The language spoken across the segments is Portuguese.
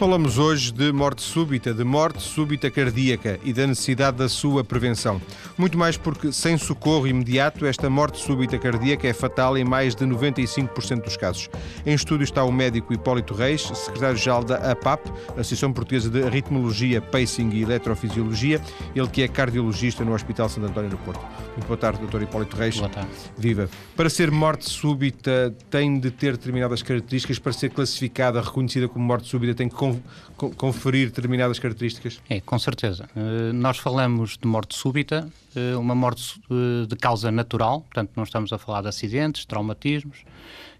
Falamos hoje de morte súbita, de morte súbita cardíaca e da necessidade da sua prevenção. Muito mais porque, sem socorro imediato, esta morte súbita cardíaca é fatal em mais de 95% dos casos. Em estúdio está o médico Hipólito Reis, secretário-geral da APAP, Associação Portuguesa de Arritmologia, Pacing e Eletrofisiologia, ele que é cardiologista no Hospital Santo António do Porto. Muito boa tarde, Dr. Hipólito Reis. Boa tarde. Viva. Para ser morte súbita, tem de ter determinadas características. Para ser classificada, reconhecida como morte súbita, tem que conferir determinadas características? É, com certeza. Uh, nós falamos de morte súbita, uh, uma morte uh, de causa natural, portanto, não estamos a falar de acidentes, traumatismos,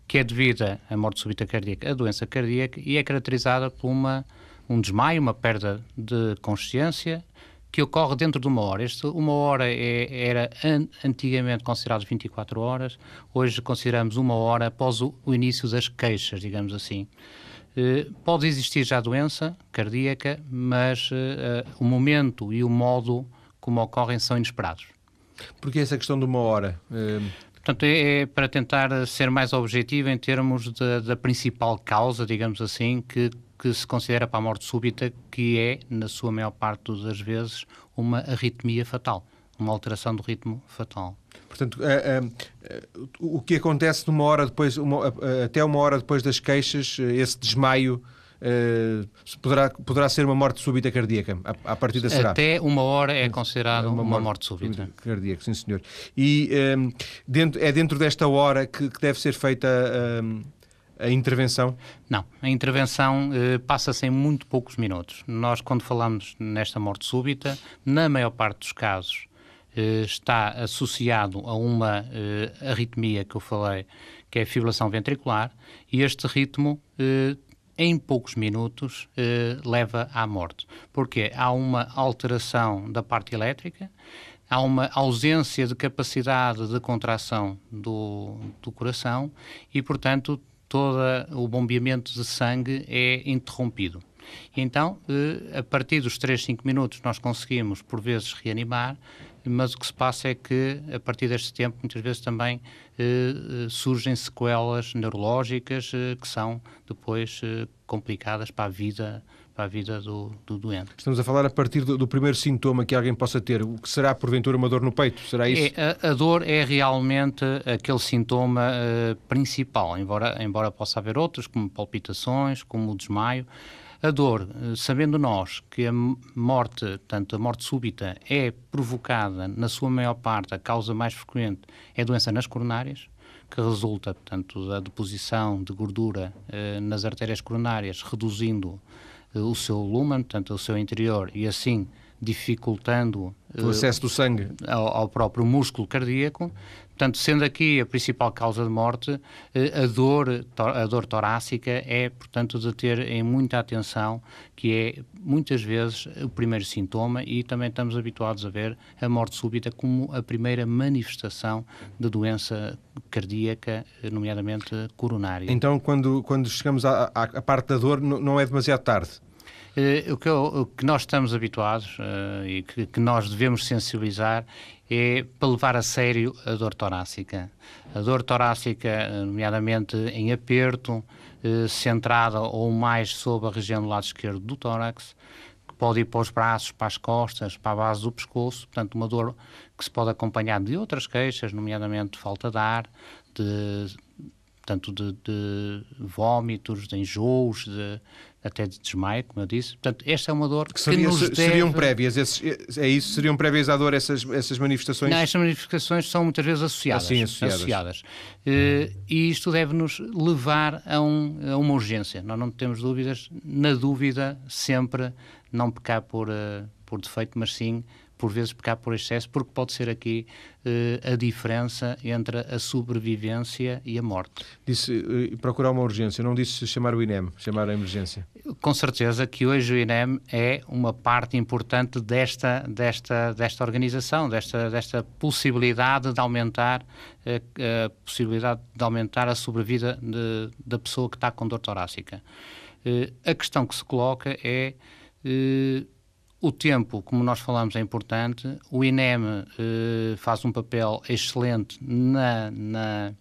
que é devida à morte súbita cardíaca, a doença cardíaca, e é caracterizada por uma, um desmaio, uma perda de consciência, que ocorre dentro de uma hora. Este, uma hora é, era an, antigamente considerado 24 horas, hoje consideramos uma hora após o, o início das queixas, digamos assim. Eh, pode existir já doença cardíaca, mas uh, o momento e o modo como ocorrem são inesperados. Porque essa questão de uma hora? Portanto, é, é, para tentar ser mais objetivo em termos de, da principal causa, digamos assim, que, que se considera para a morte súbita, que é, na sua maior parte das vezes, uma arritmia fatal, uma alteração do ritmo fatal. Portanto, uh, uh, o que acontece numa hora depois, uma, uh, até uma hora depois das queixas, esse desmaio poderá, poderá ser uma morte súbita cardíaca, a, a partir da será? Até uma hora é considerado uma, uma, morte, morte súbita. Cardíaca, sim senhor. E dentro, é dentro desta hora que, que deve ser feita a intervenção? Não, a intervenção eh, passa-se em muito poucos minutos. Nós, quando falamos nesta morte súbita, na maior parte dos casos, eh, está associado a uma eh, arritmia que eu falei, que é a fibrilação ventricular, e este ritmo eh, em poucos minutos leva à morte. Porque há uma alteração da parte elétrica, há uma ausência de capacidade de contração do, do coração e, portanto, todo o bombeamento de sangue é interrompido. Então, a partir dos 3, 5 minutos, nós conseguimos, por vezes, reanimar, mas o que se passa é que, a partir deste tempo, muitas vezes também eh, eh, surgem sequelas neurológicas eh, que são depois eh, complicadas para a vida para a vida do, do, doente. Estamos a falar a partir do, do, primeiro sintoma que alguém possa ter. O que será, porventura, uma dor no peito? Será isso? É, a, a, dor é realmente aquele sintoma uh, principal, embora, embora possa haver outros, como palpitações, como o desmaio. A dor, eh, sabendo nós que a morte, tanto a morte súbita, é provocada, na sua maior parte, a causa mais frequente é doença nas coronárias, que resulta, portanto, da deposição de gordura eh, nas artérias coronárias, reduzindo eh, o seu lumen, portanto, o seu interior, e assim dificultando o acesso do sangue. ao, ao próprio músculo cardíaco, Portanto, sendo aqui a principal causa de morte, eh, a dor, a dor torácica é, portanto, de ter em muita atenção, que é muitas vezes o primeiro sintoma e também estamos habituados a ver a morte súbita como a primeira manifestação de doença cardíaca, nomeadamente coronária. Então, quando, quando chegamos à, à, à parte da dor, não é demasiado tarde? Uh, o, que, o, que, nós estamos habituados uh, e que, que, nós devemos sensibilizar é para levar a sério a dor torácica. A dor torácica, nomeadamente em aperto, centrada ou mais sobre a região do lado esquerdo do tórax, que pode ir para os braços, para as costas, para a base do pescoço, portanto, uma dor que se pode acompanhar de outras queixas, nomeadamente falta de ar, de tanto de, de vômitos, de enjoos, de, até de desmaio, como eu disse. Portanto, esta é uma dor que, que seria, nos deve... Seriam prévias, esses, é isso? Seriam prévias à dor essas, essas manifestações? Não, estas manifestações são muitas vezes associadas. Assim, associadas. associadas. Uh, e isto deve-nos levar a, um, a, uma urgência. Nós não temos dúvidas, na dúvida, sempre não pecar por, uh, por defeito, mas sim por vezes pecar por excesso, porque pode ser aqui uh, a diferença entre a sobrevivência e a morte. Disse uh, procurar uma urgência, não disse chamar o INEM, chamar a emergência. Com certeza que hoje o INEM é uma parte importante desta, desta, desta organização, desta, desta possibilidade de aumentar uh, a possibilidade de aumentar a sobrevida de, da pessoa que está com dor torácica. a questão que se coloca é o tempo, como nós falamos, é importante. O INEM eh, faz um papel excelente na, na,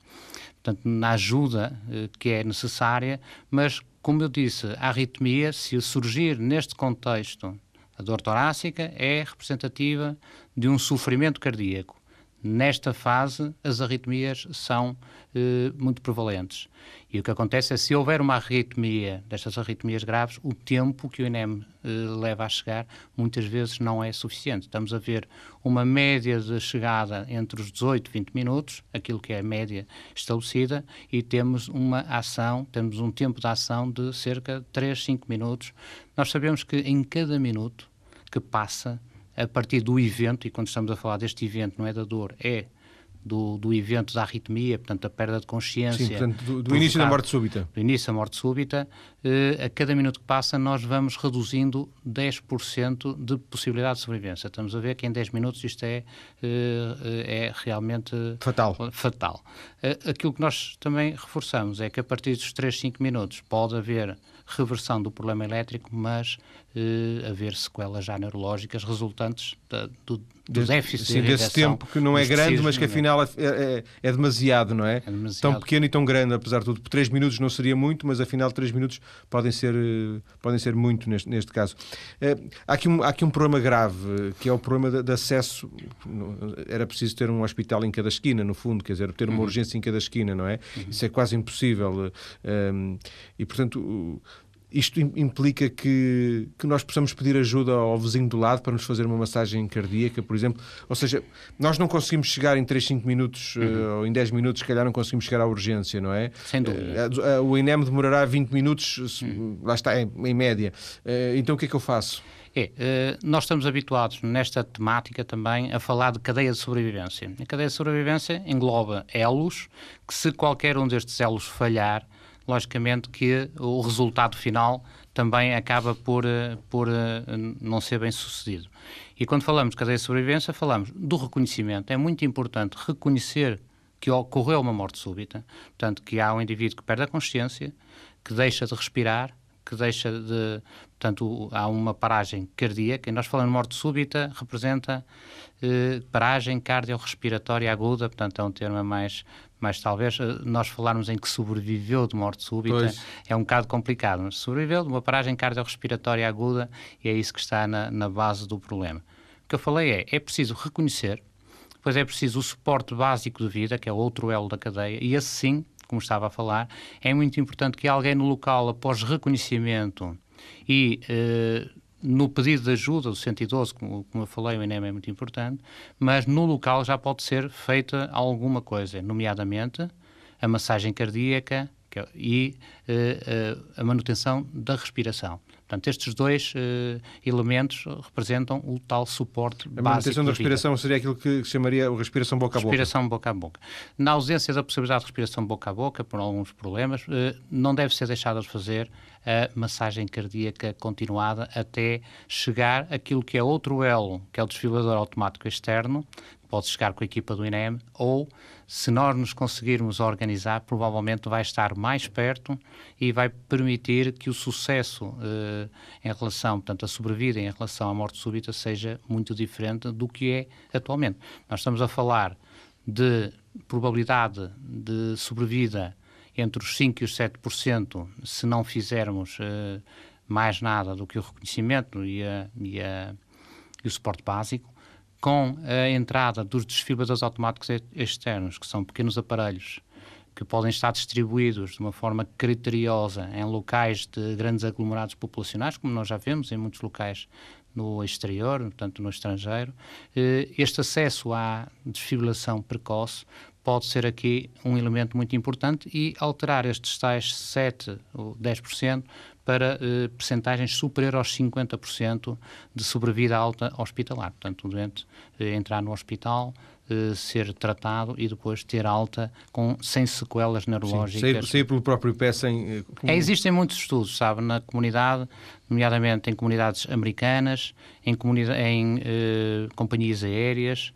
portanto, na ajuda que é necessária, mas, como eu disse, a arritmia, se surgir neste contexto, a dor torácica é representativa de um sofrimento cardíaco. Nesta fase, as arritmias são eh, muito prevalentes. E o que acontece é se houver uma arritmia, destas arritmias graves, o tempo que o INEM eh, leva a chegar muitas vezes não é suficiente. Estamos a ver uma média de chegada entre os 18 e 20 minutos, aquilo que é a média estabelecida, e temos uma ação, temos um tempo de ação de cerca de 3, 5 minutos. Nós sabemos que em cada minuto que passa, a partir do evento, e quando estamos a falar deste evento, não é da dor, é do, do evento da arritmia, portanto, da perda de consciência. Sim, portanto, do, do início da morte súbita. Do início da morte súbita, eh, a cada minuto que passa, nós vamos reduzindo 10% de possibilidade de sobrevivência. Estamos a ver que em 10 minutos isto é, eh, é realmente fatal. fatal. Eh, aquilo que nós também reforçamos é que a partir dos 3, 5 minutos pode haver reversão do problema elétrico, mas eh, haver sequelas já neurológicas resultantes da, do, do déficit sim, de desse tempo que não é grande, mas que afinal é, é, é, demasiado, não é? é demasiado. Tão pequeno e tão grande, apesar de tudo. 3 minutos não seria muito, mas afinal 3 minutos podem ser, eh, podem ser muito neste, neste caso. Eh, há, aqui um, há aqui um problema grave, que é o problema de, de, acesso. Era preciso ter um hospital em cada esquina, no fundo, quer dizer, ter uma uhum. urgência em cada esquina, não é? Uhum. Isso é quase impossível. Eh, e, portanto, isto implica que, que nós possamos pedir ajuda ao vizinho do lado para nos fazer uma massagem cardíaca, por exemplo. Ou seja, nós não conseguimos chegar em 3, 5 minutos uhum. uh, ou em 10 minutos, se calhar não conseguimos chegar à urgência, não é? Sem dúvida. Uh, o INEM demorará 20 minutos, uhum. lá está, em, em média. então o que é que eu faço? É, nós estamos habituados nesta temática também a falar de cadeia de sobrevivência. A cadeia de sobrevivência engloba elos, que se qualquer um destes elos falhar, logicamente que o resultado final também acaba por, eh, por eh, não ser bem sucedido. E quando falamos de cadeia de sobrevivência, falamos do reconhecimento. É muito importante reconhecer que ocorreu uma morte súbita, portanto, que há um indivíduo que perde a consciência, que deixa de respirar, que deixa de. Portanto, há uma paragem cardíaca, e nós falamos de morte súbita, representa eh, paragem cardiorrespiratória aguda, portanto, é um termo mais, mas talvez eh, nós falarmos em que sobreviveu de morte súbita pois. é um bocado complicado. Mas sobreviveu de uma paragem cardiorrespiratória aguda e é isso que está na, na base do problema. O que eu falei é, é preciso reconhecer, depois é preciso o suporte básico de vida, que é outro elo da cadeia, e esse sim, como estava a falar, é muito importante que alguém no local, após reconhecimento e eh, no pedido de ajuda, do 112, como, como eu falei, o INEM é muito importante, mas no local já pode ser feita alguma coisa, nomeadamente a massagem cardíaca é, e uh, uh, a manutenção da respiração. Portanto, estes dois uh, elementos representam o tal suporte a básico. A manutenção da, respiração seria aquilo que chamaria a respiração boca a boca. Respiração boca a boca. Na ausência da possibilidade de respiração boca a boca, por alguns problemas, uh, não deve ser deixada de fazer a massagem cardíaca continuada até chegar aquilo que é outro elo, que é o desfibrilador automático externo, pode chegar com a equipa do INEM, ou se nós nos conseguirmos organizar, provavelmente vai estar mais perto e vai permitir que o sucesso eh, em relação, portanto, a sobrevida em relação à morte súbita seja muito diferente do que é atualmente. Nós estamos a falar de probabilidade de sobrevida entre os 5% e os 7% se não fizermos eh, mais nada do que o reconhecimento e, a, e, a, e o suporte básico com a entrada dos desfibriladores automáticos externos, que são pequenos aparelhos que podem estar distribuídos de uma forma criteriosa em locais de grandes aglomerados populacionais, como nós já vemos em muitos locais no exterior, portanto no estrangeiro, eh, este acesso à desfibrilação precoce pode ser aqui um elemento muito importante e alterar estes tais 7 ou 10% para eh, percentagens superior aos 50% de sobrevida alta hospitalar. Portanto, o doente eh, entrar no hospital, eh, ser tratado e depois ter alta com, sem sequelas neurológicas. Sim, sair, sair pelo próprio pé sem... Como... É, existem muitos estudos, sabe, na comunidade, nomeadamente em comunidades americanas, em, comunidade, em companhias aéreas,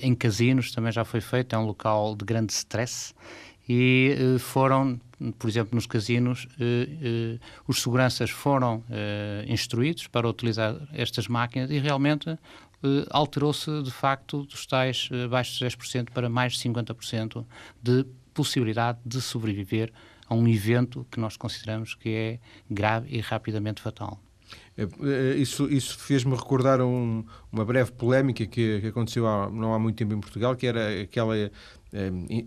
em casinos também já foi feito, é um local de grande stress e eh, foram, por exemplo, nos casinos, eh, os seguranças foram instruídos para utilizar estas máquinas e realmente alterou-se de facto dos tais abaixo de 10% para mais de 50% de possibilidade de sobreviver a um evento que nós consideramos que é grave e rapidamente fatal. É, é, isso, isso fez-me recordar um, uma breve polémica que, que aconteceu há, não há muito tempo em Portugal, que era aquela eh,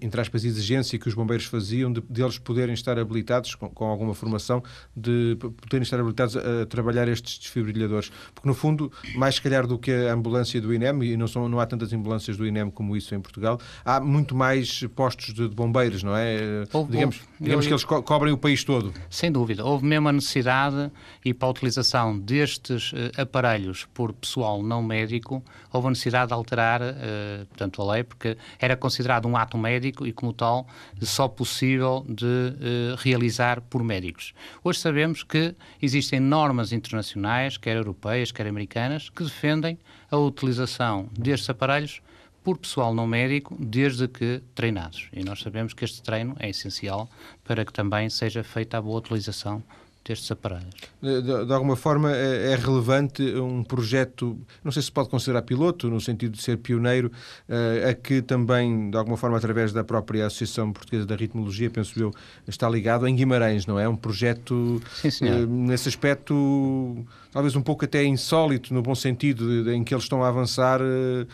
entre aspas, exigência que os bombeiros faziam de, de eles poderem estar habilitados, com, com, alguma formação, de poderem estar habilitados a, a, trabalhar estes desfibrilhadores. Porque, no fundo, mais se calhar do que a ambulância do INEM, e não, são, não há tantas ambulâncias do INEM como isso em Portugal, há muito mais postos de, de bombeiros, não é? Houve, digamos houve, digamos eu, que eles co cobrem o país todo. Sem dúvida. Houve mesmo a necessidade, e para a utilização destes uh, aparelhos por pessoal não médico, houve a necessidade de alterar, uh, portanto, a lei, porque era considerado um um ato médico e, como tal, só possível de uh, realizar por médicos. Hoje sabemos que existem normas internacionais, quer europeias, quer americanas, que defendem a utilização destes aparelhos por pessoal não médico, desde que treinados. E nós sabemos que este treino é essencial para que também seja feita a boa utilização destes aparelhos. De, de, de, alguma forma é, é, relevante um projeto, não sei se pode considerar piloto, no sentido de ser pioneiro, uh, a que também, de alguma forma, através da própria Associação Portuguesa da Ritmologia, penso eu, está ligado em Guimarães, não é? Um projeto, Sim, uh, nesse aspecto, talvez um pouco até insólito, no bom sentido, de, em que eles estão a avançar uh,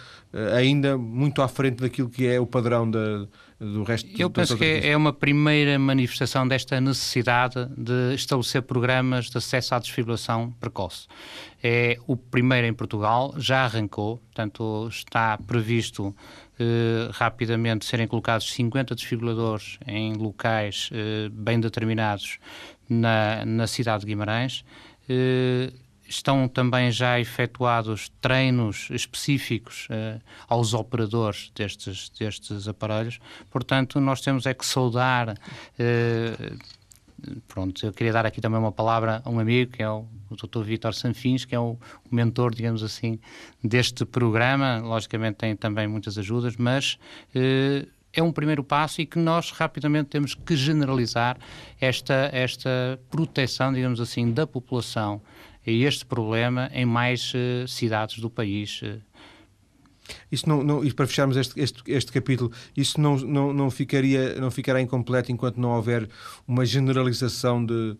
ainda muito à frente daquilo que é o padrão da do resto Eu penso que é, é uma primeira manifestação desta necessidade de estabelecer programas de acesso à desfibrilação precoce. É o primeiro em Portugal, já arrancou, portanto está previsto eh, rapidamente serem colocados 50 desfibriladores em locais eh, bem determinados na, na cidade de Guimarães. Eh, estão também já efetuados treinos específicos uh, aos operadores destes, destes aparelhos. Portanto, nós temos é que saudar. Uh, pronto, eu queria dar aqui também uma palavra a um amigo, que é o, o Dr. Vítor Sanfins, que é o, o, mentor, digamos assim, deste programa. Logicamente tem também muitas ajudas, mas uh, é um primeiro passo e que nós rapidamente temos que generalizar esta, esta proteção, digamos assim, da população este problema em mais uh, cidades do país. Uh. Isso não, não, e para fecharmos este, este, este capítulo, isso não, não, não, ficaria, não ficará incompleto enquanto não houver uma generalização de,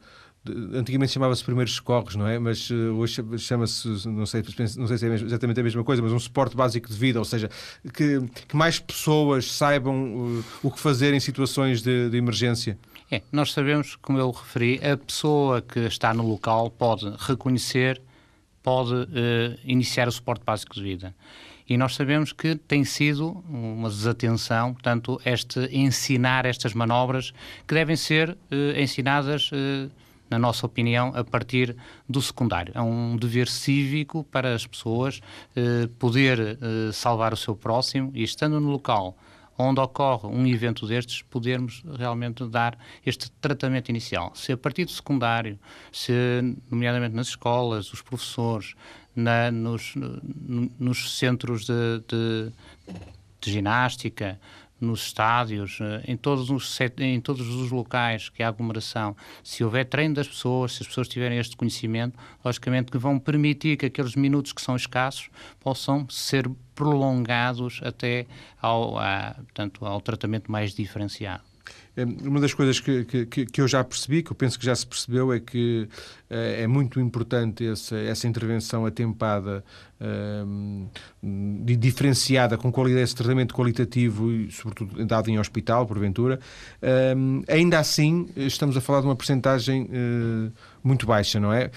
antigamente chamava-se primeiros socorros, não é? Mas uh, hoje chama-se, não sei, não sei se é exatamente a mesma coisa, mas um suporte básico de vida, ou seja, que, que mais pessoas saibam uh, o que fazer em situações de, de emergência. É, nós sabemos, como eu referi, a pessoa que está no local pode reconhecer, pode uh, iniciar o suporte básico de vida. E nós sabemos que tem sido uma desatenção, portanto, este ensinar estas manobras que devem ser uh, ensinadas, uh, na nossa opinião, a partir do secundário. É um dever cívico para as pessoas poder salvar o seu próximo e, estando no local onde ocorre um evento destes, podermos realmente dar este tratamento inicial. Se a partir do secundário, se, nomeadamente nas escolas, os professores, na, nos, nos centros de, de, de ginástica, nos estádios, eh, em todos, os, em todos os locais que há aglomeração, se houver treino das pessoas, se as pessoas tiverem este conhecimento, logicamente que vão permitir que aqueles minutos que são escassos possam ser prolongados até ao, a, portanto, ao tratamento mais diferenciado. É, uma das coisas que, que, que, eu já percebi, que eu penso que já se percebeu, é que é, é muito importante essa, essa intervenção atempada um, diferenciada, com qualidade, esse tratamento qualitativo e, sobretudo, dado em hospital, porventura. Um, ainda assim, estamos a falar de uma percentagem uh, muito baixa, não é?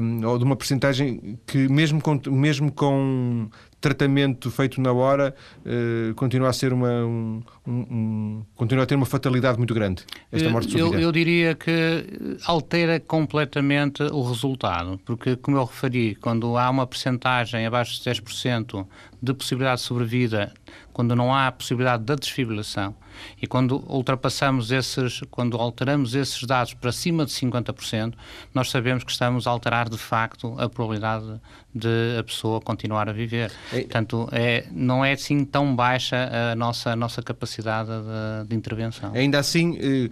Um, ou de uma percentagem que, mesmo com, mesmo com tratamento feito na hora uh, continua a ser uma um, um, continua a ter uma fatalidade muito grande esta morte súbita. Eu, eu, diria que altera completamente o resultado, porque como eu referi, quando há uma percentagem abaixo de 10% de possibilidade de sobrevida, quando não há possibilidade da desfibrilação, e quando ultrapassamos esses, quando alteramos esses dados para cima de 50%, nós sabemos que estamos a alterar de facto a probabilidade de a pessoa continuar a viver. É. Portanto, é, não é assim tão baixa a nossa, a nossa capacidade de, de intervenção. Ainda assim, eh,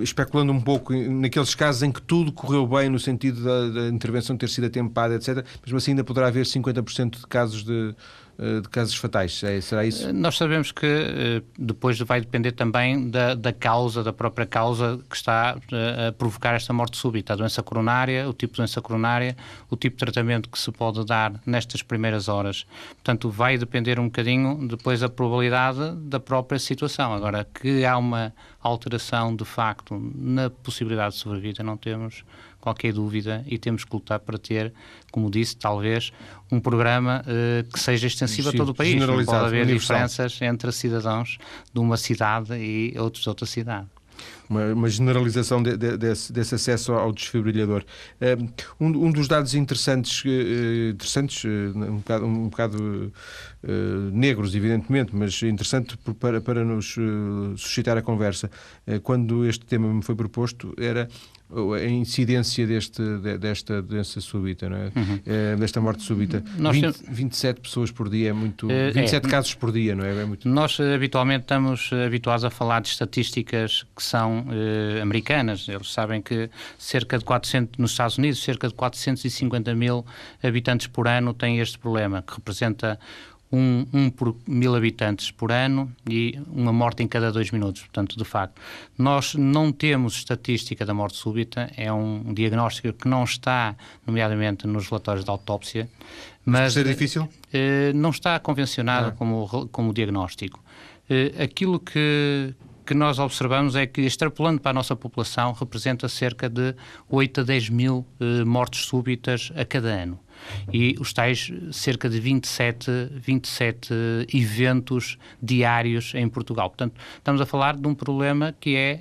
especulando um pouco naqueles casos em que tudo correu bem no sentido da, da intervenção ter sido atempada, etc., mesmo assim ainda poderá haver 50% de casos de de casos fatais. É, será isso? Nós sabemos que uh, depois vai depender também da, da causa, da própria causa que está a provocar esta morte súbita. A doença coronária, o tipo de doença coronária, o tipo de tratamento que se pode dar nestas primeiras horas. Portanto, vai depender um bocadinho depois da probabilidade da própria situação. Agora, que há uma alteração de facto na possibilidade de sobrevida, não temos qualquer dúvida e temos que lutar para ter, como disse, talvez um programa uh, que seja extensivo Sim, a todo o país. Não pode haver universal. diferenças entre cidadãos de uma cidade e outros de outra cidade uma, uma generalização de, de, desse, desse, acesso ao desfibrilhador. Eh, um, um dos dados interessantes, eh, interessantes um bocado, um bocado uh, negros, evidentemente, mas interessante para, para nos suscitar a conversa, quando este tema me foi proposto, era a incidência deste, desta doença súbita, não é? Uhum. é desta morte súbita. Nós 20, temos... 27 pessoas por dia é muito. 27 é, casos por dia, não é? é muito... Nós habitualmente estamos habituados a falar de estatísticas que são eh, americanas. Eles sabem que cerca de 400, nos Estados Unidos, cerca de 450 mil habitantes por ano têm este problema, que representa um, um, por mil habitantes por ano e uma morte em cada dois minutos. Portanto, de facto, nós não temos estatística da morte súbita, é um diagnóstico que não está, nomeadamente, nos relatórios de autópsia. Mas ser difícil? Eh, não está convencionado ah. como, como diagnóstico. Eh, aquilo que, que nós observamos é que, extrapolando para a nossa população, representa cerca de 8 a 10 mil eh, mortes súbitas a cada ano e os tais cerca de 27, 27 eventos diários em Portugal. Portanto, estamos a falar de um problema que é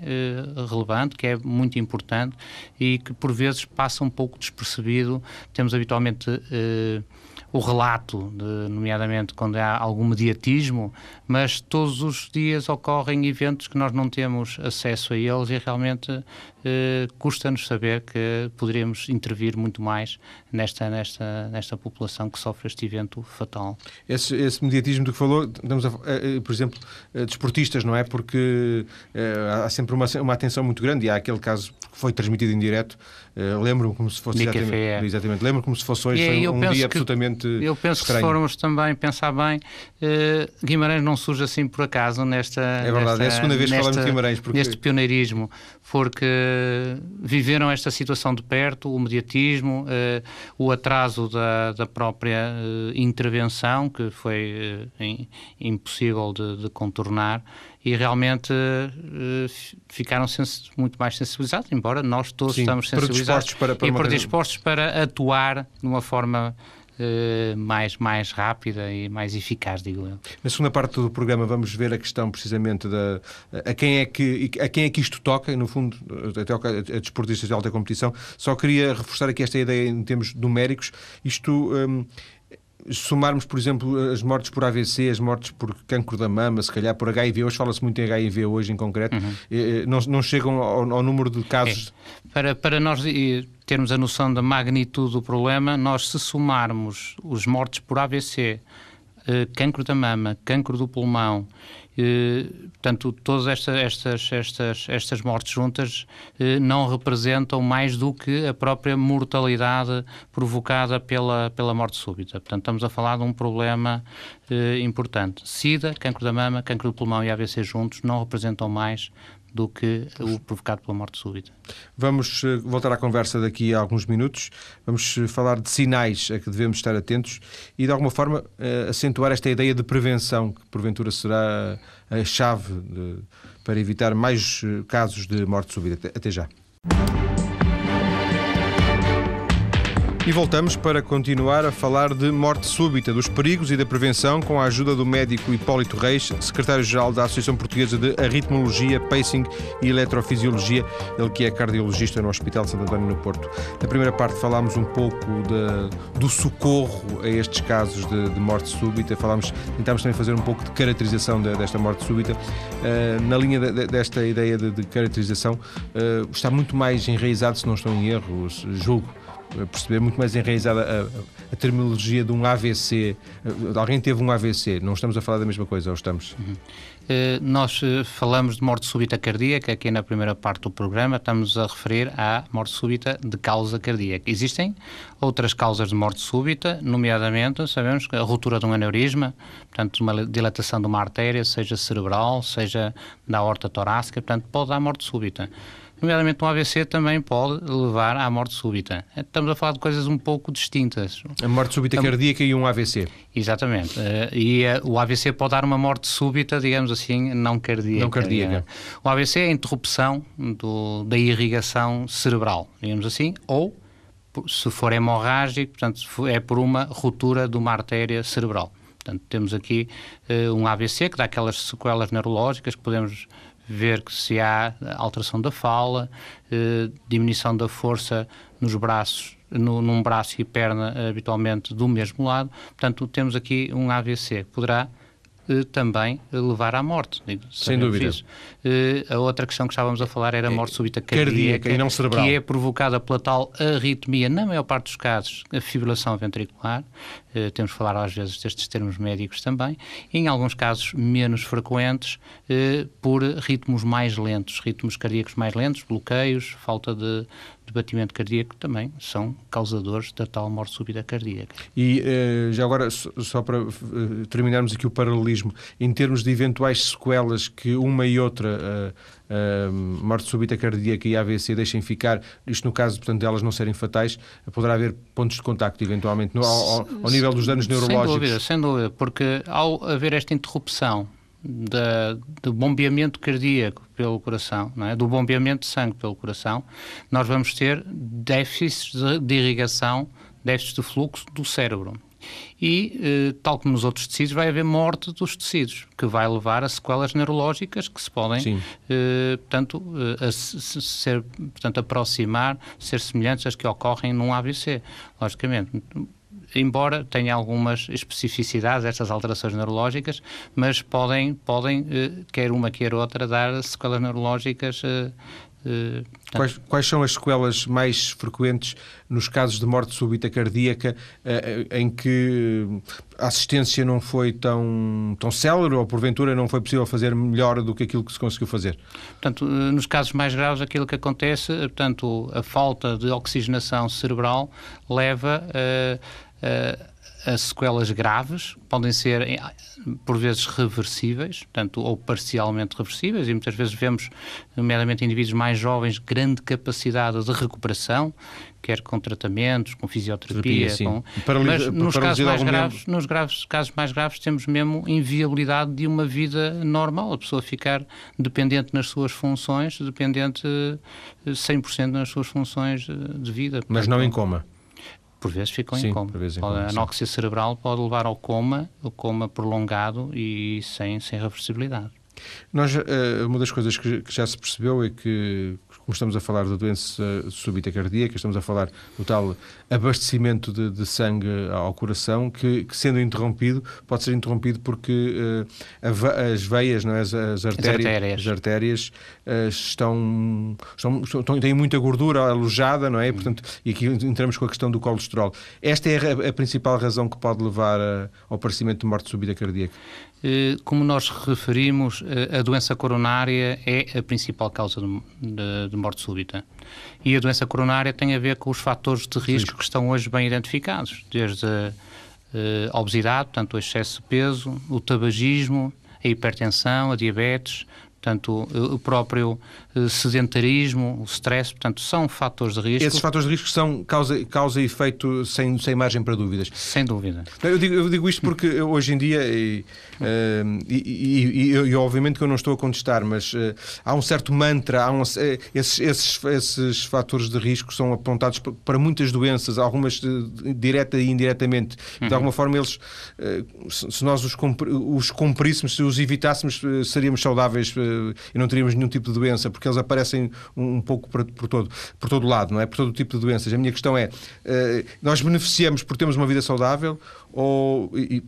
uh, relevante, que é muito importante e que por vezes passa um pouco despercebido. Temos habitualmente uh, o relato, de, nomeadamente quando há algum mediatismo, mas todos os dias ocorrem eventos que nós não temos acesso a eles e realmente eh, custa-nos saber que poderíamos intervir muito mais nesta, nesta, nesta população que sofre este evento fatal. Esse, esse mediatismo do que falou, estamos a, por exemplo, desportistas, não é? Porque há sempre uma, uma atenção muito grande e há aquele caso que foi transmitido em direto, lembro como se fosse exatamente, é. exatamente, lembro como se fosse hoje, foi um dia que, absolutamente Eu penso estranho. que se formos também pensar bem, Guimarães não surge assim por acaso nesta... É verdade, nesta, é a segunda vez que falamos de Guimarães. Porque... Neste pioneirismo, porque viveram esta situação de perto, o mediatismo, uh, o atraso da, da própria uh, intervenção, que foi uh, impossível de, de, contornar, e realmente ficaram muito mais sensibilizados, embora nós todos Sim, estamos sensibilizados para, para e predispostos para atuar de uma forma uh, mais, mais rápida e mais eficaz, digo eu. Na segunda parte do programa vamos ver a questão precisamente da a quem é que a quem é que isto toca, no fundo até a desportistas de alta competição. Só queria reforçar aqui esta ideia em termos numéricos. Isto um, somarmos, por exemplo, as mortes por AVC, as mortes por cancro da mama, se calhar por HIV, hoje fala-se muito em HIV hoje em concreto, uhum. Eh, não, não chegam ao, ao número de casos. É. Para, para nós termos a noção da magnitude do problema, nós se somarmos os mortes por AVC, eh, cancro da mama, cancro do pulmão eh, portanto, todas esta, estas, estas, estas mortes juntas eh, não representam mais do que a própria mortalidade provocada pela, pela morte súbita. Portanto, estamos a falar de um problema eh, importante. SIDA, cancro da mama, cancro do pulmão e AVC juntos não representam mais do que o provocado pela morte súbita. Vamos eh, voltar à conversa daqui a alguns minutos. Vamos eh, falar de sinais a que devemos estar atentos e, de alguma forma, eh, acentuar esta ideia de prevenção, que porventura será a chave de, para evitar mais casos de morte súbita. Até já. E voltamos para continuar a falar de morte súbita, dos perigos e da prevenção com a ajuda do médico Hipólito Reis, secretário-geral da Associação Portuguesa de Arritmologia, Pacing e Eletrofisiologia, ele que é cardiologista no Hospital de Santo António no Porto. Na primeira parte falámos um pouco de, do socorro a estes casos de, de, morte súbita, falámos, tentámos também fazer um pouco de caracterização de, desta morte súbita. Uh, na linha de, desta ideia de, caracterização, uh, está muito mais enraizado, se não estou em erro, julgo, perceber, muito mais enraizada a, a, terminologia de um AVC. Alguém teve um AVC, não estamos a falar da mesma coisa, ou estamos? Uhum. Uh, nós uh, falamos de morte súbita cardíaca, aqui na primeira parte do programa estamos a referir à morte súbita de causa cardíaca. Existem outras causas de morte súbita, nomeadamente, sabemos que a ruptura de um aneurisma, portanto, uma dilatação de uma artéria, seja cerebral, seja da aorta torácica, portanto, pode dar morte súbita nomeadamente um AVC, também pode levar à morte súbita. Estamos a falar de coisas um pouco distintas. A morte súbita cardíaca e um AVC. Exatamente. Eh, e eh, o AVC pode dar uma morte súbita, digamos assim, não cardíaca. Não cardíaca. O AVC é a interrupção do, da irrigação cerebral, digamos assim, ou se for hemorrágico, portanto, é por uma ruptura de uma artéria cerebral. Portanto, temos aqui uh, um AVC que dá aquelas sequelas neurológicas que podemos ver que se há alteração da fala, eh, diminuição da força nos braços, no, num braço e perna habitualmente do mesmo lado. Portanto, temos aqui um AVC que poderá também levar à morte. Sem dúvida. Eh, a outra questão que estávamos a falar era a morte súbita cardíaca, cardíaca e não cerebral. que é provocada pela tal arritmia, na maior parte dos casos, a fibrilação ventricular. Eh, temos de falar às vezes destes termos médicos também. Em alguns casos menos frequentes, por ritmos mais lentos, ritmos cardíacos mais lentos, bloqueios, falta de, de batimento cardíaco também são causadores da tal morte súbita cardíaca. E uh, já agora, só para uh, terminarmos aqui o paralelismo, em termos de eventuais sequelas que uma e outra uh, morte súbita cardíaca e AVC deixem ficar, isto no caso, portanto, delas não serem fatais, poderá haver pontos de contacto, eventualmente, no, ao, ao, nível dos danos neurológicos? Sem dúvida, sem dúvida, porque ao haver esta interrupção da, do bombeamento cardíaco pelo coração, é? do bombeamento de sangue pelo coração, nós vamos ter déficits de, de irrigação, déficits de fluxo do cérebro. E, eh, tal como nos outros tecidos, vai haver morte dos tecidos, que vai levar a sequelas neurológicas que se podem, eh, portanto, eh, ser, portanto, aproximar, ser semelhantes às que ocorrem num AVC. Logicamente, embora tenha algumas especificidades, estas alterações neurológicas, mas podem, podem eh, quer uma, quer outra, dar sequelas neurológicas eh, eh, quais, quais, são as sequelas mais frequentes nos casos de morte súbita cardíaca em que a assistência não foi tão, tão célere ou porventura não foi possível fazer melhor do que aquilo que se conseguiu fazer? Portanto, nos casos mais graves aquilo que acontece, portanto, a falta de oxigenação cerebral leva a a sequelas graves, podem ser por vezes reversíveis, portanto, ou parcialmente reversíveis, e muitas vezes vemos, nomeadamente indivíduos mais jovens, grande capacidade de recuperação, quer com tratamentos, com fisioterapia, Terapia, com... mas nos casos mais graves, nos graves, casos mais graves temos mesmo inviabilidade de uma vida normal, a pessoa ficar dependente nas suas funções, dependente 100% eh, nas suas funções eh, de vida. Mas não em coma? Por vezes ficam sim, em coma. Em coma a anóxia cerebral pode levar ao coma, o coma prolongado e sem, sem reversibilidade. Nós, eh, uma das coisas que já se percebeu é que como estamos a falar da doença súbita cardíaca, estamos a falar do tal abastecimento de, de sangue ao coração, que, que, sendo interrompido, pode ser interrompido porque uh, as veias, não é? as, as artérias, as artérias, as artérias uh, estão, estão, estão, têm muita gordura alojada, não é? Portanto, e aqui entramos com a questão do colesterol. Esta é a, a principal razão que pode levar a, ao aparecimento de morte súbita cardíaca. Eh, como nós referimos, a doença coronária é a principal causa de, morte súbita. E a doença coronária tem a ver com os fatores de risco que estão hoje bem identificados, desde a, eh, a obesidade, portanto, o excesso de peso, o tabagismo, a hipertensão, a diabetes, portanto, o próprio eh, sedentarismo, o stress, portanto, são fatores de risco. Esses fatores de risco são causa, causa e efeito sem, sem margem para dúvidas. Sem dúvida. Eu digo, eu digo isto porque hoje em dia, e, uh, e, e, e, obviamente que eu não estou a contestar, mas uh, há um certo mantra, há um, esses, esses, esses fatores de risco são apontados para muitas doenças, algumas direta e indiretamente. De alguma forma, eles, se nós os, os cumpríssemos, se os evitássemos, seríamos saudáveis e não teríamos nenhum tipo de doença, porque eles aparecem um, um pouco por, por, todo, por todo lado, não é? Por todo o tipo de doenças. A minha questão é, uh, nós beneficiamos por termos uma vida saudável ou, e,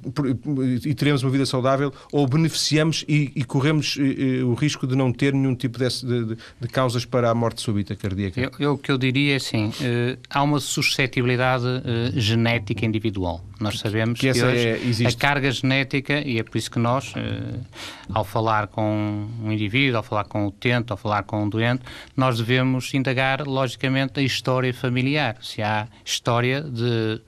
e, e, teremos uma vida saudável ou beneficiamos e, e corremos o risco de não ter nenhum tipo de, de, de causas para a morte súbita cardíaca? Eu, eu, o que eu diria é assim, há uma suscetibilidade genética individual. Nós sabemos que, que hoje é, a carga genética, e é por isso que nós, eh, ao falar com um indivíduo, ao falar com o utente, ao falar com um doente, nós devemos indagar, logicamente, a história familiar. Se há história de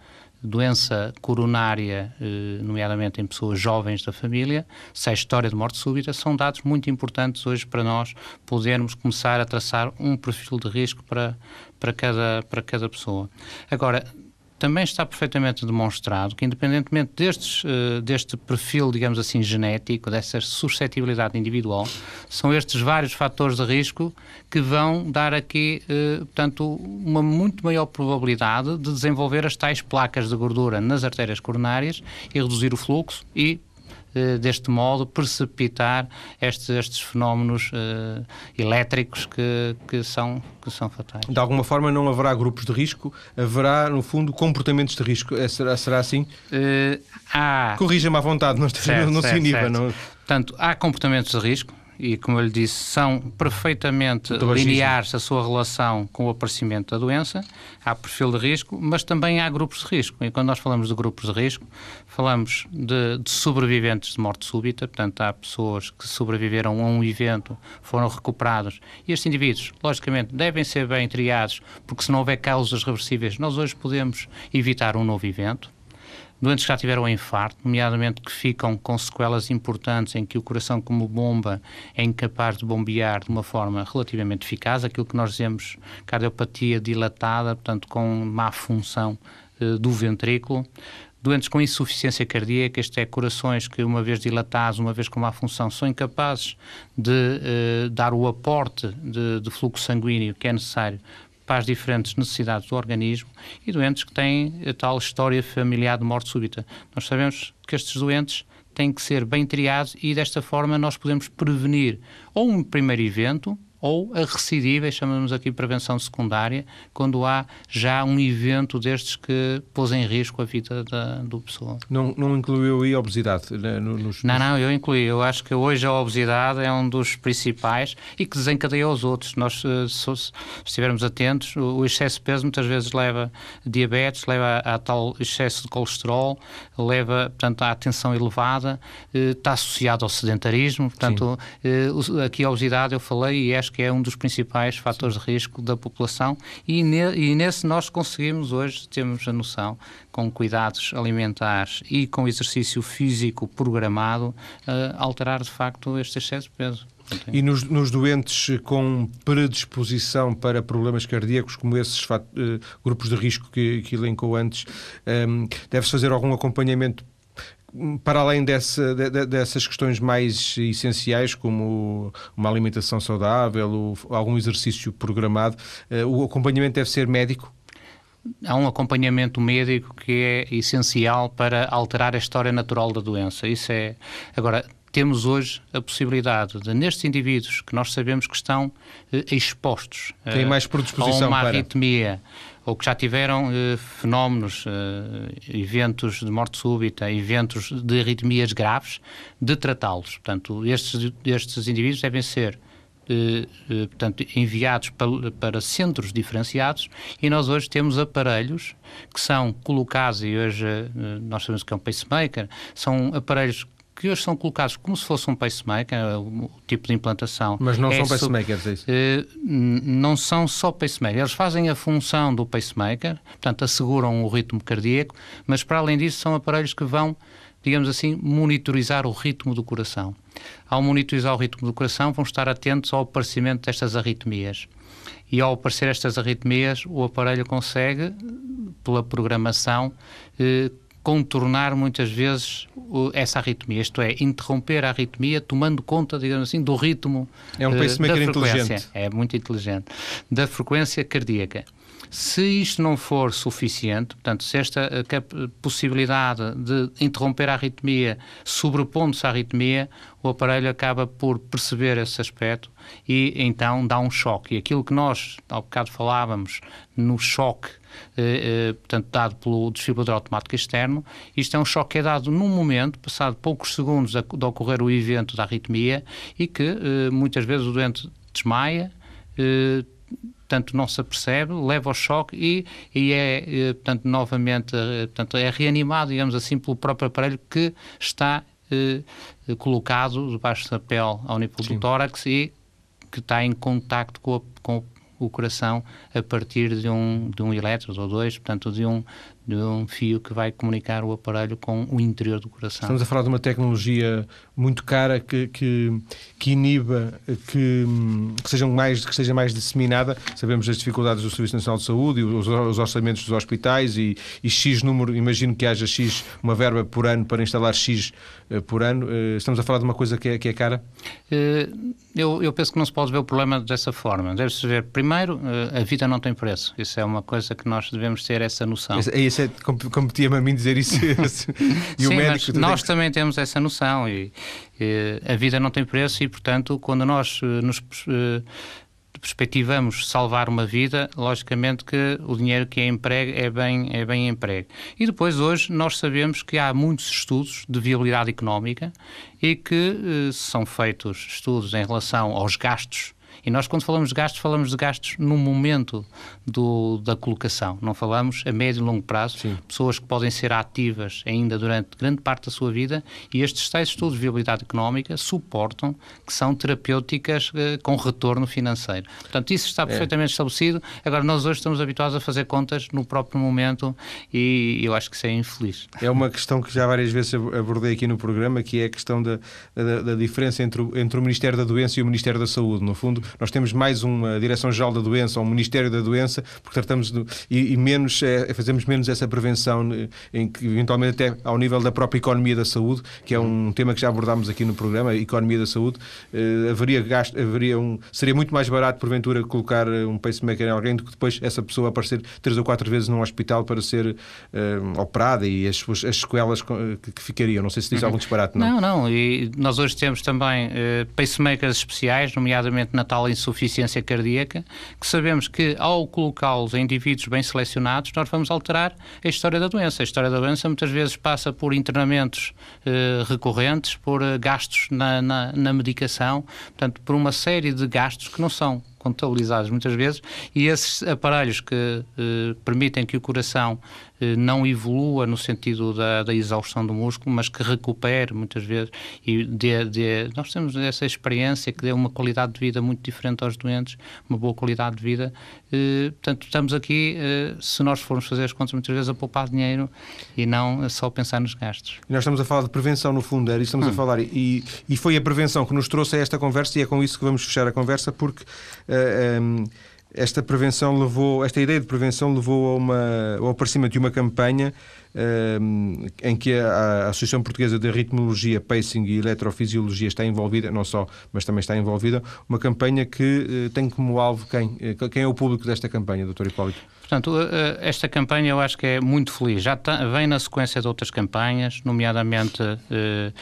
doença coronária, eh, nomeadamente em pessoas jovens da família, se há história de morte súbita, são dados muito importantes hoje para nós podermos começar a traçar um perfil de risco para, para, cada, para cada pessoa. Agora, também está perfeitamente demonstrado que, independentemente destes, uh, deste perfil, digamos assim, genético, dessa suscetibilidade individual, são estes vários fatores de risco que vão dar aqui, uh, portanto, uma muito maior probabilidade de desenvolver as tais placas de gordura nas artérias coronárias e reduzir o fluxo e eh, deste modo, precipitar estes, estes fenómenos uh, elétricos que, que, são, que são fatais. De alguma forma não haverá grupos de risco, haverá, no fundo, comportamentos de risco. É, será, será assim? Uh, há... Corrija-me à vontade, não, certo, não, não certo, se iniba. Não... Portanto, há comportamentos de risco, e, como eu lhe disse, são perfeitamente lineares a sua relação com o aparecimento da doença, há perfil de risco, mas também há grupos de risco. E quando nós falamos de grupos de risco, falamos de, de sobreviventes de morte súbita, portanto, há pessoas que sobreviveram a um evento, foram recuperados, e estes indivíduos, logicamente, devem ser bem triados, porque se não houver causas reversíveis, nós hoje podemos evitar um novo evento doentes que já tiveram um infarto, nomeadamente que ficam com sequelas importantes em que o coração, como bomba, é incapaz de bombear de uma forma relativamente eficaz, aquilo que nós dizemos cardiopatia dilatada, portanto, com má função uh, do ventrículo. Doentes com insuficiência cardíaca, isto é, corações que, uma vez dilatados, uma vez com má função, são incapazes de uh, dar o aporte de, de fluxo sanguíneo que é necessário para as diferentes necessidades do organismo e doentes que têm a tal história familiar de morte súbita. Nós sabemos que estes doentes têm que ser bem triados e desta forma nós podemos prevenir ou um primeiro evento ou a recidiva, chamamos aqui prevenção secundária, quando há já um evento destes que pôs em risco a vida da, do pessoa. Não, não incluiu aí a obesidade? Né, nos... Não, não, eu incluí. Eu acho que hoje a obesidade é um dos principais e que desencadeia os outros. Nós, eh, se estivermos atentos, o excesso de peso muitas vezes leva a diabetes, leva a, a tal excesso de colesterol, leva, portanto, à tensão elevada, eh, está associado ao sedentarismo. Portanto, eh, aqui a obesidade, eu falei, e acho que é um dos principais fatores de risco da população e, ne, e nesse nós conseguimos hoje, temos a noção, com cuidados alimentares e com exercício físico programado, uh, alterar de facto este excesso de peso. E nos, nos, doentes com predisposição para problemas cardíacos, como esses uh, grupos de risco que, que elencou antes, um, ehm, deve-se fazer algum acompanhamento para além dessa, de, dessas questões mais essenciais, como uma alimentação saudável, algum exercício programado, eh, o acompanhamento deve ser médico? Há um acompanhamento médico que é essencial para alterar a história natural da doença. Isso é. Agora, temos hoje a possibilidade de, nestes indivíduos que nós sabemos que estão eh, expostos Tem mais predisposição a uma para... ou que já tiveram eh, fenómenos, eh, eventos de morte súbita, eventos de arritmias graves, de tratá-los. Portanto, estes, estes indivíduos devem ser eh, eh portanto, enviados para, para, centros diferenciados e nós hoje temos aparelhos que são colocados, e hoje eh, nós sabemos que é um pacemaker, são aparelhos que hoje são colocados como se fosse um pacemaker, é o tipo de implantação. Mas não é são pacemakers, é isso? Uh, não são só pacemakers. Eles fazem a função do pacemaker, portanto, asseguram o ritmo cardíaco, mas para além disso são aparelhos que vão, digamos assim, monitorizar o ritmo do coração. Ao monitorizar o ritmo do coração, vão estar atentos ao aparecimento destas arritmias. E ao aparecer estas arritmias, o aparelho consegue, pela programação, eh, contornar muitas vezes essa arritmia, isto é, interromper a arritmia tomando conta, digamos assim, do ritmo é um uh, da frequência. Inteligente. É muito inteligente. Da frequência cardíaca. Se isto não for suficiente, portanto, se esta possibilidade de interromper a arritmia sobrepondo-se à arritmia, o aparelho acaba por perceber esse aspecto e então dá um choque. E aquilo que nós, ao bocado falávamos, no choque eh, eh, portanto, dado pelo desfibrilador automático externo. Isto é um choque que é dado num momento, passado poucos segundos de ocorrer o evento da arritmia e que eh, muitas vezes o doente desmaia, portanto não se apercebe, leva ao choque e, e é, portanto, novamente, portanto, é reanimado, digamos assim, pelo próprio aparelho que está colocado debaixo da pele ao nível Sim. do tórax e que está em contacto com, a, com o coração a partir de um, de um elétrodo ou dois, portanto, de um, de um fio que vai comunicar o aparelho com o interior do coração. Estamos a falar de uma tecnologia muito cara que, que, que iniba, que, que, seja mais, que seja mais disseminada. Sabemos as dificuldades do Serviço Nacional de Saúde e os, os orçamentos dos hospitais e, e, X número, imagino que haja X, uma verba por ano para instalar X uh, por ano. Uh, estamos a falar de uma coisa que é, que é cara? Uh, eu, eu penso que não se pode ver o problema dessa forma. Deve-se ver, primeiro, a vida não tem preço. Isso é uma coisa que nós devemos ter essa noção. Esse, esse é, competia-me a mim dizer isso. e Sim, o médico. nós que... também temos essa noção e, e, a vida não tem preço e, portanto, quando nós eh, nos uh, perspectivamos salvar uma vida, logicamente que o dinheiro que é emprego é bem, é bem emprego. E depois, hoje, nós sabemos que há muitos estudos de viabilidade económica e que uh, são feitos estudos em relação aos gastos e nós, quando falamos de gastos, falamos de gastos no momento do, da colocação. Não falamos a médio e longo prazo. Sim. Pessoas que podem ser ativas ainda durante grande parte da sua vida e estes tais estudos de viabilidade económica suportam que são terapêuticas eh, com retorno financeiro. Portanto, isso está é. perfeitamente é. estabelecido. Agora, nós hoje estamos habituados a fazer contas no próprio momento e eu acho que isso é infeliz. É uma questão que já várias vezes abordei aqui no programa, que é a questão da, da, da diferença entre o, entre o Ministério da Doença e o Ministério da Saúde. No fundo, nós temos mais uma Direção-Geral da Doença ou um Ministério da Doença, porque tratamos e, e, menos, é, fazemos menos essa prevenção, eh, em que eventualmente até ao nível da própria economia da saúde, que é um tema que já abordámos aqui no programa, a economia da saúde, eh, haveria gasto, haveria um, seria muito mais barato, porventura, colocar eh, um pacemaker em alguém do que depois essa pessoa aparecer três ou quatro vezes num hospital para ser eh, operada e as, as sequelas que, que, ficariam. Não sei se diz algum disparate, não? Não, não. E nós hoje temos também eh, pacemakers especiais, nomeadamente na tal insuficiência cardíaca, que sabemos que ao colocá-los em indivíduos bem selecionados, nós vamos alterar a história da doença. A história da doença muitas vezes passa por internamentos eh, recorrentes, por eh, gastos na, na, na medicação, portanto, por uma série de gastos que não são contabilizados muitas vezes, e esses aparelhos que eh, permitem que o coração eh, não evolua no sentido da, da, exaustão do músculo, mas que recupere muitas vezes e dê, dê, nós temos essa experiência que dê uma qualidade de vida muito diferente aos doentes, uma boa qualidade de vida. Eh, portanto, estamos aqui, eh, se nós formos fazer as contas, muitas vezes a poupar dinheiro e não só pensar nos gastos. E nós estamos a falar de prevenção no fundo, era estamos hum. a falar, e, e foi a prevenção que nos trouxe a esta conversa e é com isso que vamos fechar a conversa, porque. Uh, um, esta prevenção levou, esta ideia de prevenção levou a uma, ao aparecimento de uma campanha um, em que a, a, Associação Portuguesa de Ritmologia, Pacing e Eletrofisiologia está envolvida, não só, mas também está envolvida, uma campanha que uh, tem como alvo quem? Uh, quem é o público desta campanha, Dr. Hipólito? Portanto, esta campanha eu acho que é muito feliz. Já vem na sequência de outras campanhas, nomeadamente eh,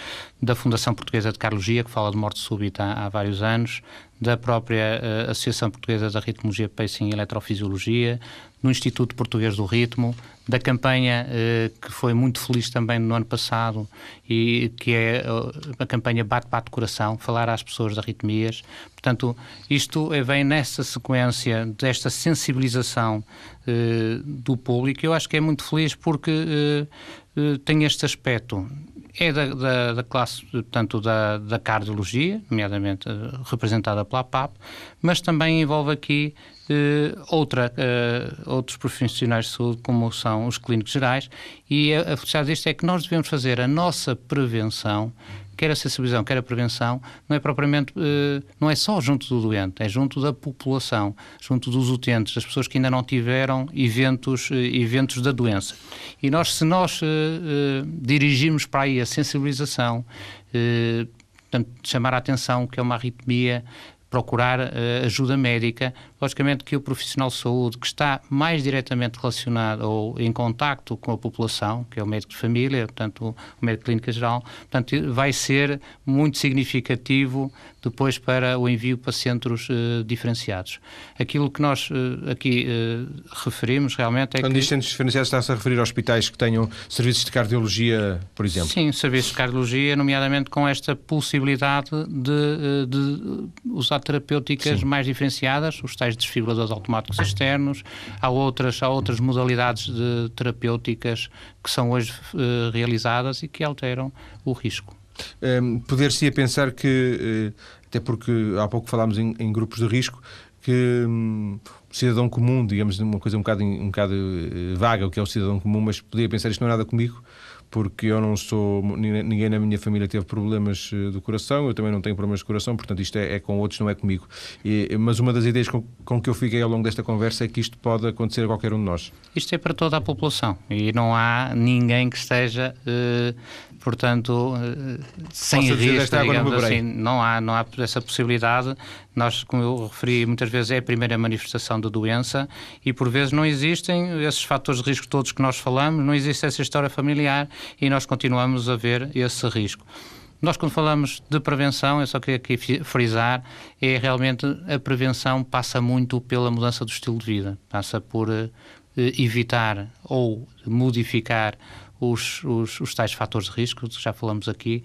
da Fundação Portuguesa de Cardiologia, que fala de morte súbita há, há vários anos, da própria uh, Associação Portuguesa da Ritmologia, Pacing e Eletrofisiologia, no Instituto Português do Ritmo, da campanha uh, que foi muito feliz também no ano passado e que é uh, a campanha Bate Bate Coração, falar às pessoas de arritmias. Portanto, isto vem nessa sequência desta sensibilização do público. Eu acho que é muito feliz porque tem este aspecto. É da, da, da, classe, portanto, da, da cardiologia, nomeadamente uh, representada pela PAP, mas também envolve aqui uh, outra, uh, outros profissionais de saúde, como são os clínicos gerais, e a, a felicidade disto é que nós devemos fazer a nossa prevenção quer a sensibilização, quer a prevenção, não é propriamente, eh, não é só junto do doente, é junto da população, junto dos utentes, das pessoas que ainda não tiveram eventos, eh, eventos da doença. E nós, se nós eh, dirigirmos para aí a sensibilização, portanto, chamar a atenção que é uma arritmia, procurar ajuda médica, logicamente que o profissional de saúde que está mais diretamente relacionado ou em contacto com a população, que é o médico de família, portanto, o médico de clínica geral, portanto, vai ser muito significativo depois para o envio para centros uh, diferenciados. Aquilo que nós uh, aqui uh, referimos realmente é Quando que... diz centros diferenciados está-se a referir a hospitais que tenham serviços de cardiologia, por exemplo? Sim, serviços de cardiologia, nomeadamente com esta possibilidade de, de usar terapêuticas Sim. mais diferenciadas, os tais desfibriladores automáticos externos, há outras, há outras modalidades de terapêuticas que são hoje realizadas e que alteram o risco. Um, Poder-se pensar que, eh, até porque há pouco falámos em, em grupos de risco, que um, o cidadão comum, digamos, uma coisa um bocado, um bocado eh, vaga, o que é o cidadão comum, mas podia pensar isto não é nada comigo, porque eu não sou. Ninguém na minha família teve problemas eh, do coração, eu também não tenho problemas de coração, portanto isto é, é com outros, não é comigo. E, mas uma das ideias com, com, que eu fiquei ao longo desta conversa é que isto pode acontecer a qualquer um de nós. Isto é para toda a população e não há ninguém que esteja. Uh, portanto, uh, sem risco, digamos assim, não há, não há essa possibilidade. Nós, como eu referi, muitas vezes é a primeira manifestação da doença e por vezes não existem esses fatores de risco todos que nós falamos, não existe essa história familiar e nós continuamos a ver esse risco. Nós, quando falamos de prevenção, eu só queria aqui frisar, é realmente a prevenção passa muito pela mudança do estilo de vida, passa por uh, evitar ou modificar os, os, os tais fatores de risco, que já falamos aqui,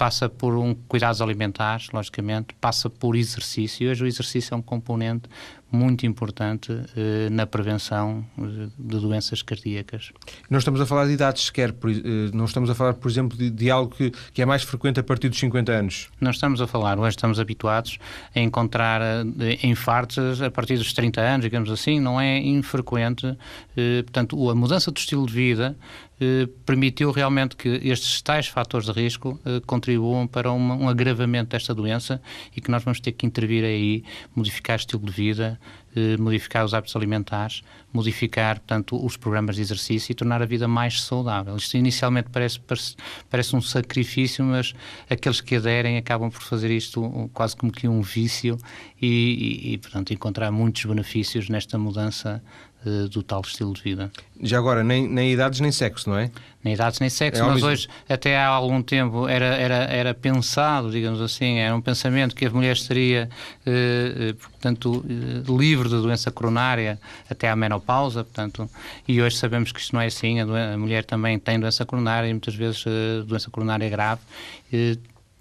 passa por um cuidados alimentares, logicamente, passa por exercício. E hoje o exercício é um componente muito importante eh, na prevenção eh, de doenças cardíacas. Não estamos a falar de idades sequer, por, eh, não estamos a falar, por exemplo, de, de, algo que, que é mais frequente a partir dos 50 anos. Não estamos a falar, hoje estamos habituados a encontrar eh, infartos a partir dos 30 anos, digamos assim, não é infrequente. Eh, portanto, a mudança do estilo de vida eh, permitiu realmente que estes tais fatores de risco contribuam para uma, um agravamento desta doença e que nós vamos ter que intervir aí, modificar o estilo de vida, eh, modificar os hábitos alimentares, modificar, portanto, os programas de exercício e tornar a vida mais saudável. Isto inicialmente parece, parece, parece um sacrifício, mas aqueles que aderem acabam por fazer isto quase como que um vício e, e, e portanto, encontrar muitos benefícios nesta mudança uh, do tal estilo de vida. Já agora, nem, nem idades nem sexo, não é? Nem idades nem sexo, é mas hoje, até há algum tempo, era, era, era pensado, digamos assim, era um pensamento que a mulher estaria, uh, portanto, uh, livre da doença coronária até à menopausa, portanto, e hoje sabemos que isto não é assim, a, a mulher também tem doença coronária e muitas vezes doença coronária grave,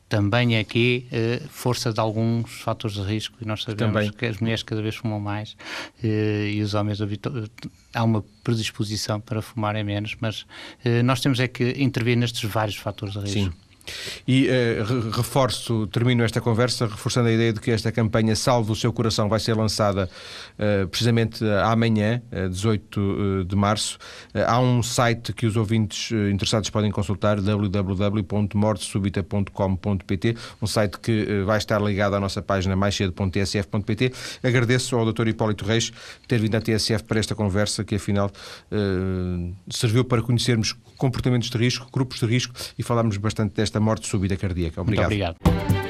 também aqui eh, força de alguns fatores de risco e nós sabemos também. que as mulheres cada vez fumam mais eh, e os homens há uma predisposição para fumarem menos, mas eh, nós temos é que intervir nestes vários fatores de risco. Sim. E uh, reforço, termino esta conversa reforçando a ideia de que esta campanha Salve o Seu Coração vai ser lançada uh, precisamente amanhã, uh, 18 de março. há um site que os ouvintes interessados podem consultar, www.mortesubita.com.pt, um site que vai estar ligado à nossa página maiscedo.tsf.pt. Agradeço ao Dr. Hipólito Reis ter vindo à TSF para esta conversa que afinal serviu para conhecermos comportamentos de risco, grupos de risco e falarmos bastante desta morte súbita cardíaca. Obrigado. Muito obrigado.